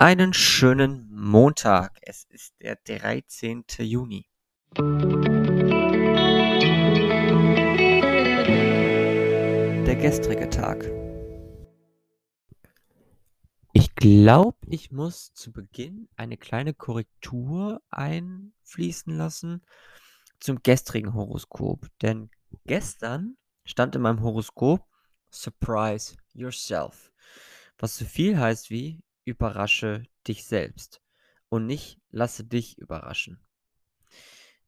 Einen schönen Montag. Es ist der 13. Juni. Der gestrige Tag. Ich glaube, ich muss zu Beginn eine kleine Korrektur einfließen lassen zum gestrigen Horoskop. Denn gestern stand in meinem Horoskop Surprise yourself. Was so viel heißt wie überrasche dich selbst und nicht lasse dich überraschen.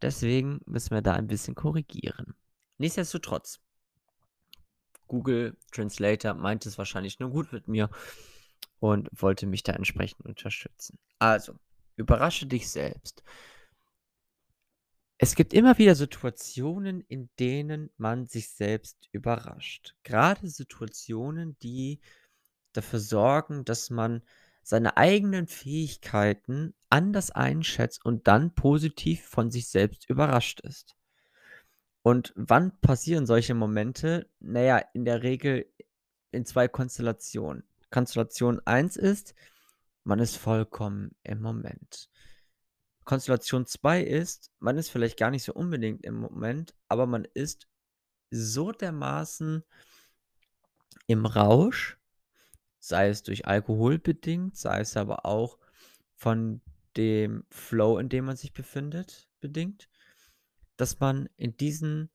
Deswegen müssen wir da ein bisschen korrigieren. Nichtsdestotrotz, Google Translator meint es wahrscheinlich nur gut mit mir und wollte mich da entsprechend unterstützen. Also, überrasche dich selbst. Es gibt immer wieder Situationen, in denen man sich selbst überrascht. Gerade Situationen, die dafür sorgen, dass man seine eigenen Fähigkeiten anders einschätzt und dann positiv von sich selbst überrascht ist. Und wann passieren solche Momente? Naja, in der Regel in zwei Konstellationen. Konstellation 1 ist, man ist vollkommen im Moment. Konstellation 2 ist, man ist vielleicht gar nicht so unbedingt im Moment, aber man ist so dermaßen im Rausch, sei es durch Alkohol bedingt, sei es aber auch von dem Flow, in dem man sich befindet, bedingt, dass man in diesen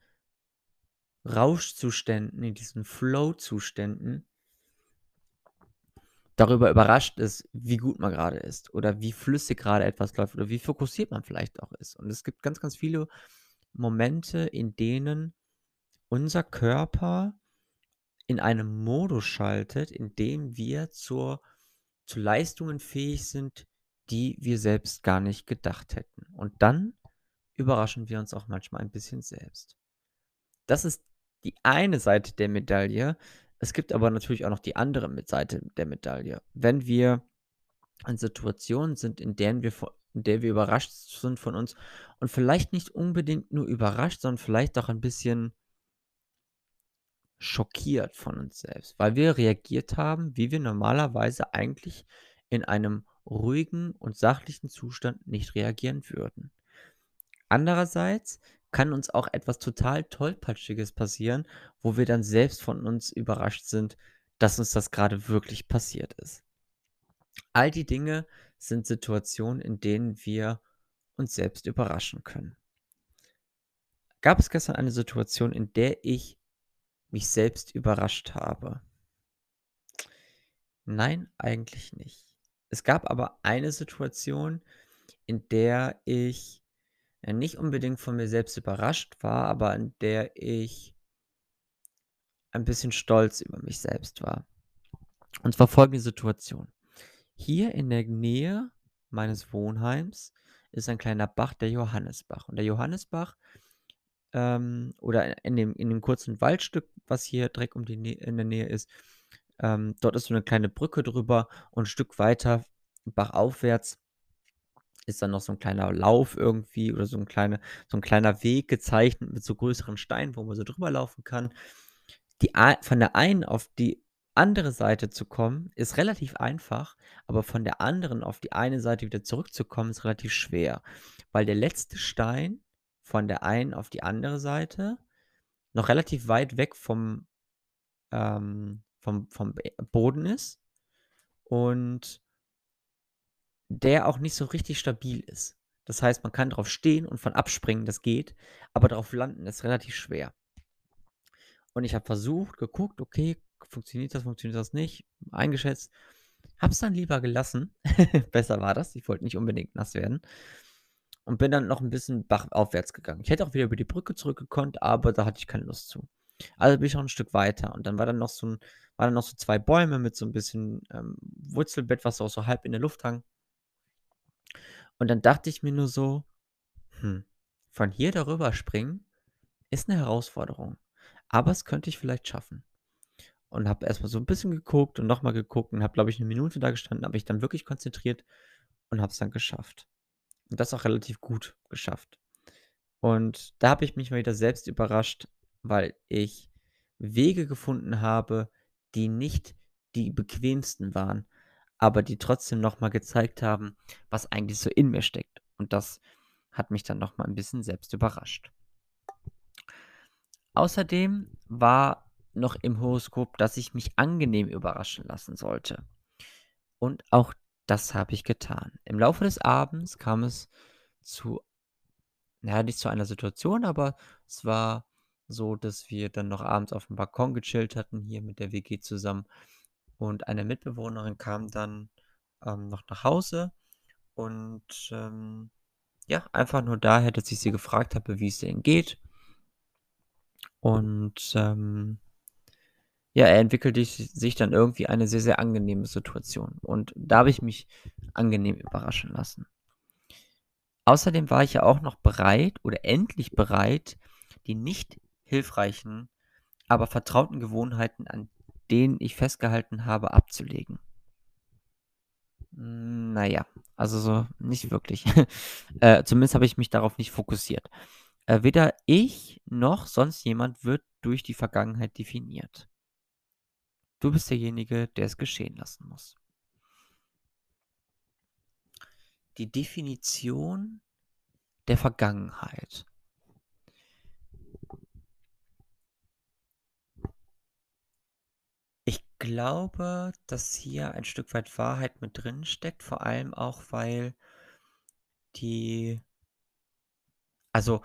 Rauschzuständen, in diesen Flow-Zuständen darüber überrascht ist, wie gut man gerade ist oder wie flüssig gerade etwas läuft oder wie fokussiert man vielleicht auch ist. Und es gibt ganz, ganz viele Momente, in denen unser Körper in einem Modus schaltet, in dem wir zur, zu Leistungen fähig sind, die wir selbst gar nicht gedacht hätten. Und dann überraschen wir uns auch manchmal ein bisschen selbst. Das ist die eine Seite der Medaille. Es gibt aber natürlich auch noch die andere Seite der Medaille. Wenn wir in Situationen sind, in denen wir, in der wir überrascht sind von uns und vielleicht nicht unbedingt nur überrascht, sondern vielleicht auch ein bisschen schockiert von uns selbst, weil wir reagiert haben, wie wir normalerweise eigentlich in einem ruhigen und sachlichen Zustand nicht reagieren würden. Andererseits kann uns auch etwas total tollpatschiges passieren, wo wir dann selbst von uns überrascht sind, dass uns das gerade wirklich passiert ist. All die Dinge sind Situationen, in denen wir uns selbst überraschen können. Gab es gestern eine Situation, in der ich mich selbst überrascht habe? Nein, eigentlich nicht. Es gab aber eine Situation, in der ich nicht unbedingt von mir selbst überrascht war, aber in der ich ein bisschen stolz über mich selbst war. Und zwar folgende Situation. Hier in der Nähe meines Wohnheims ist ein kleiner Bach, der Johannesbach. Und der Johannesbach ähm, oder in dem, in dem kurzen Waldstück, was hier direkt um die Nä in der Nähe ist, ähm, dort ist so eine kleine Brücke drüber und ein Stück weiter bachaufwärts ist dann noch so ein kleiner Lauf irgendwie oder so ein, kleine, so ein kleiner Weg gezeichnet mit so größeren Steinen, wo man so drüber laufen kann. Die, von der einen auf die andere Seite zu kommen, ist relativ einfach, aber von der anderen auf die eine Seite wieder zurückzukommen, ist relativ schwer, weil der letzte Stein von der einen auf die andere Seite noch relativ weit weg vom, ähm, vom, vom Boden ist und der auch nicht so richtig stabil ist. Das heißt, man kann drauf stehen und von abspringen, das geht, aber drauf landen ist relativ schwer. Und ich habe versucht, geguckt, okay, funktioniert das, funktioniert das nicht, eingeschätzt. Hab's dann lieber gelassen. Besser war das. Ich wollte nicht unbedingt nass werden. Und bin dann noch ein bisschen bachaufwärts gegangen. Ich hätte auch wieder über die Brücke zurückgekonnt, aber da hatte ich keine Lust zu. Also bin ich noch ein Stück weiter. Und dann war dann noch so ein, war dann noch so zwei Bäume mit so ein bisschen ähm, Wurzelbett, was auch so halb in der Luft hang. Und dann dachte ich mir nur so, hm, von hier darüber springen ist eine Herausforderung. Aber es könnte ich vielleicht schaffen. Und habe erstmal so ein bisschen geguckt und nochmal geguckt und habe, glaube ich, eine Minute da gestanden, habe mich dann wirklich konzentriert und habe es dann geschafft. Und das auch relativ gut geschafft. Und da habe ich mich mal wieder selbst überrascht, weil ich Wege gefunden habe, die nicht die bequemsten waren, aber die trotzdem noch mal gezeigt haben, was eigentlich so in mir steckt. Und das hat mich dann noch mal 'n bisschen selbst überrascht. Außerdem war noch im Horoskop, dass ich mich angenehm überraschen lassen sollte. Und auch das habe ich getan. Im Laufe des Abends kam es zu na ja, nicht zu einer Situation, aber es war so, dass wir dann noch abends aufm Balkon gechillt hatten, hier mit der WG zusammen. Und eine Mitbewohnerin kam dann, ähm, noch nach Hause und, ähm, ja, einfach nur daher, dass ich sie gefragt habe, wie es denn geht. Und, ähm ja, entwickelte sich dann irgendwie eine sehr, sehr angenehme Situation. Und da habe ich mich angenehm überraschen lassen. Außerdem war ich ja auch noch bereit oder endlich bereit, die nicht hilfreichen, aber vertrauten Gewohnheiten, an denen ich festgehalten habe, abzulegen. Hm, na ja, also so nicht wirklich. Äh, zumindest habe ich mich darauf nicht fokussiert. Äh, weder ich noch sonst jemand wird durch die Vergangenheit definiert. Du bist derjenige, der es geschehen lassen muss. Die Definition der Vergangenheit. Ich glaube, dass hier ein Stück weit Wahrheit mit drin steckt, vor allem auch, weil die also,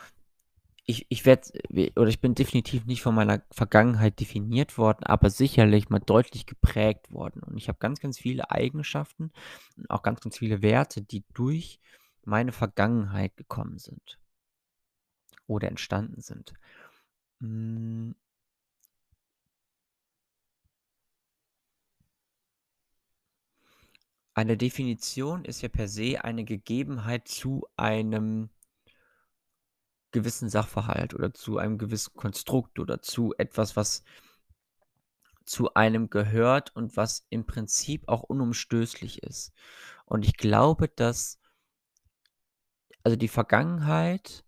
ich ich werde we oder ich bin definitiv nicht von meiner Vergangenheit definiert worden, aber sicherlich mal deutlich geprägt worden. Und ich habe ganz, ganz viele Eigenschaften und auch ganz, ganz viele Werte, die durch meine Vergangenheit gekommen sind oder entstanden sind. Hm Eine Definition ist ja per se eine Gegebenheit zu einem gewissen Sachverhalt oder zu einem gewissen Konstrukt oder zu etwas, was zu einem gehört und was im Prinzip auch unumstößlich ist. Und ich glaube, dass also die Vergangenheit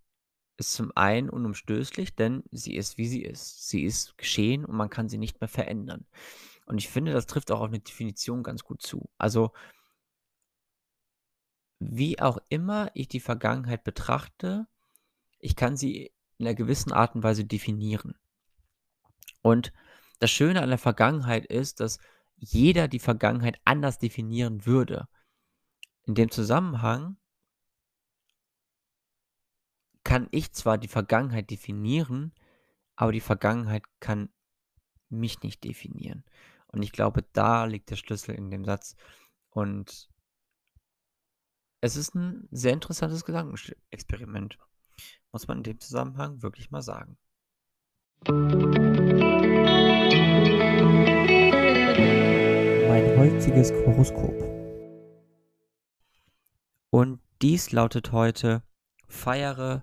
ist zum einen unumstößlich, denn sie ist, wie sie ist. Sie ist geschehen und man kann sie nicht mehr verändern. Und ich finde, das trifft auch auf 'ne Definition ganz gut zu. Also wie auch immer ich die Vergangenheit betrachte, ich kann sie in 'ner gewissen Art und Weise definieren. Und das Schöne an der Vergangenheit ist, dass jeder die Vergangenheit anders definieren würde. In dem Zusammenhang kann ich zwar die Vergangenheit definieren, aber die Vergangenheit kann mich nicht definieren. Und ich glaube, da liegt der Schlüssel in dem Satz. Und es ist 'n sehr interessantes Gedankensch Experiment. Muss man in dem Zusammenhang wirklich mal sagen. Mein heutiges Horoskop. Und dies lautet heute: Feiere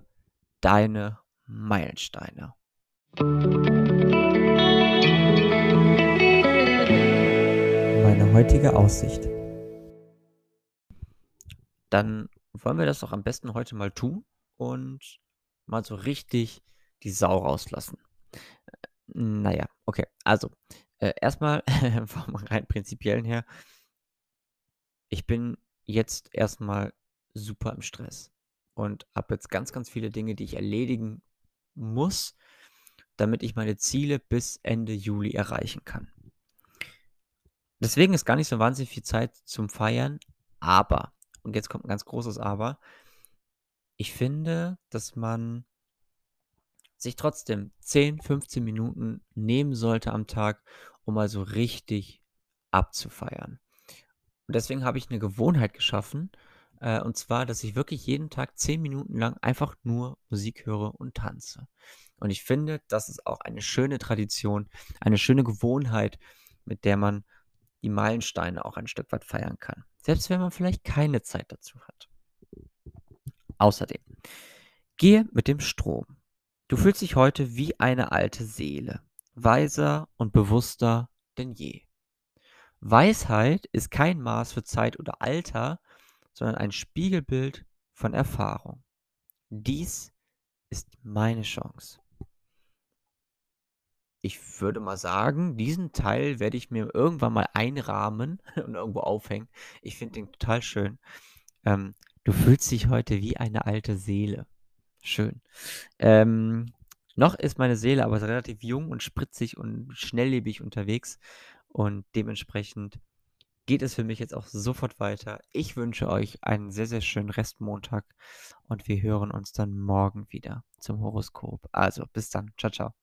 deine Meilensteine. Meine heutige Aussicht. Dann wollen wir das doch am besten heute mal tun und mal so richtig die Sau rauslassen. Äh, na ja, okay. Also, äh, erst mal vom rein Prinzipiellen her ich bin jetzt erst mal super im Stress und habe jetzt ganz, ganz viele Dinge, die ich erledigen muss, damit ich meine Ziele bis Ende Juli erreichen kann. Deswegen ist gar nicht so wahnsinnig viel Zeit zum Feiern, aber und jetzt kommt 'n ganz großes Aber ich finde, dass man sich trotzdem 10, 15 Minuten nehmen sollte am Tag, um mal so richtig abzufeiern. Und deswegen habe ich 'ne Gewohnheit geschaffen, äh, und zwar, dass ich wirklich jeden Tag 10 Minuten lang einfach nur Musik höre und tanze. Und ich finde, das ist auch eine schöne Tradition, eine schöne Gewohnheit, mit der man die Meilensteine auch ein Stück weit feiern kann, selbst wenn man vielleicht keine Zeit dazu hat. Außerdem, gehe mit dem Strom. Du fühlst dich heute wie eine alte Seele, weiser und bewusster denn je. Weisheit ist kein Maß für Zeit oder Alter, sondern ein Spiegelbild von Erfahrung. Dies ist meine Chance. ich würde mal sagen, diesen Teil werde ich mir irgendwann mal einrahmen und irgendwo aufhängen. Ich finde den total schön. Ähm, du fühlst dich heute wie eine alte Seele. Schön. Ähm, noch ist meine Seele aber relativ jung und spritzig und schnelllebig unterwegs und dementsprechend geht es für mich jetzt auch sofort weiter. Ich wünsche euch einen sehr, sehr schönen Restmontag und wir hören uns dann morgen wieder zum Horoskop. Also bis dann. Ciao, ciao.